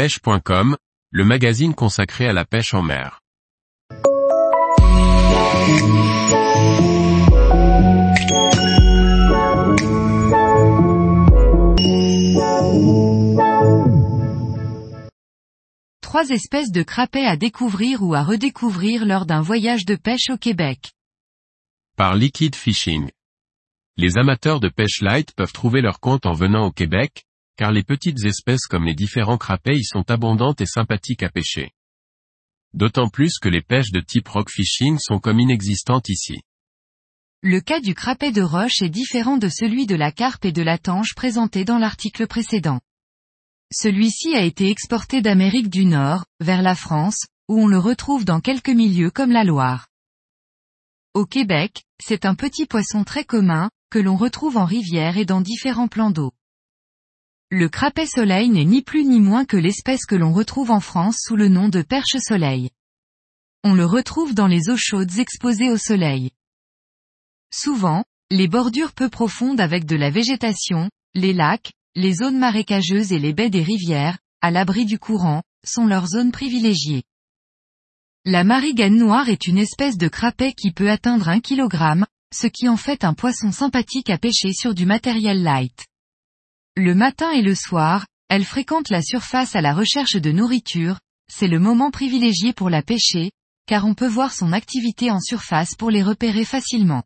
pêche.com, le magazine consacré à la pêche en mer. Trois espèces de crapets à découvrir ou à redécouvrir lors d'un voyage de pêche au Québec. Par Liquid Fishing. Les amateurs de pêche light peuvent trouver leur compte en venant au Québec, car les petites espèces comme les différents y sont abondantes et sympathiques à pêcher. D'autant plus que les pêches de type rock fishing sont comme inexistantes ici. Le cas du crapet de roche est différent de celui de la carpe et de la tanche présenté dans l'article précédent. Celui-ci a été exporté d'Amérique du Nord, vers la France, où on le retrouve dans quelques milieux comme la Loire. Au Québec, c'est un petit poisson très commun, que l'on retrouve en rivière et dans différents plans d'eau. Le crapet soleil n'est ni plus ni moins que l'espèce que l'on retrouve en France sous le nom de perche soleil. On le retrouve dans les eaux chaudes exposées au soleil. Souvent, les bordures peu profondes avec de la végétation, les lacs, les zones marécageuses et les baies des rivières, à l'abri du courant, sont leurs zones privilégiées. La marigane noire est une espèce de crapet qui peut atteindre un kilogramme, ce qui en fait un poisson sympathique à pêcher sur du matériel light. Le matin et le soir, elle fréquente la surface à la recherche de nourriture, c'est le moment privilégié pour la pêcher, car on peut voir son activité en surface pour les repérer facilement.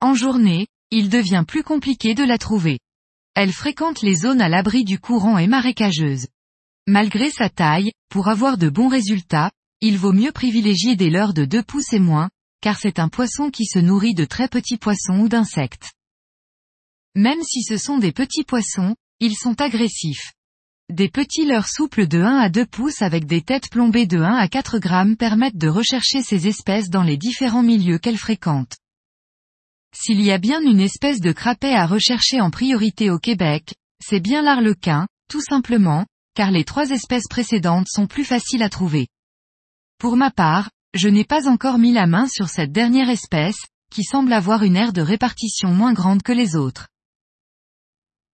En journée, il devient plus compliqué de la trouver. Elle fréquente les zones à l'abri du courant et marécageuse. Malgré sa taille, pour avoir de bons résultats, il vaut mieux privilégier des leurres de 2 pouces et moins, car c'est un poisson qui se nourrit de très petits poissons ou d'insectes. Même si ce sont des petits poissons, ils sont agressifs. Des petits leurres souples de 1 à 2 pouces avec des têtes plombées de 1 à 4 grammes permettent de rechercher ces espèces dans les différents milieux qu'elles fréquentent. S'il y a bien une espèce de crapet à rechercher en priorité au Québec, c'est bien l'arlequin, tout simplement, car les trois espèces précédentes sont plus faciles à trouver. Pour ma part, je n'ai pas encore mis la main sur cette dernière espèce, qui semble avoir une aire de répartition moins grande que les autres.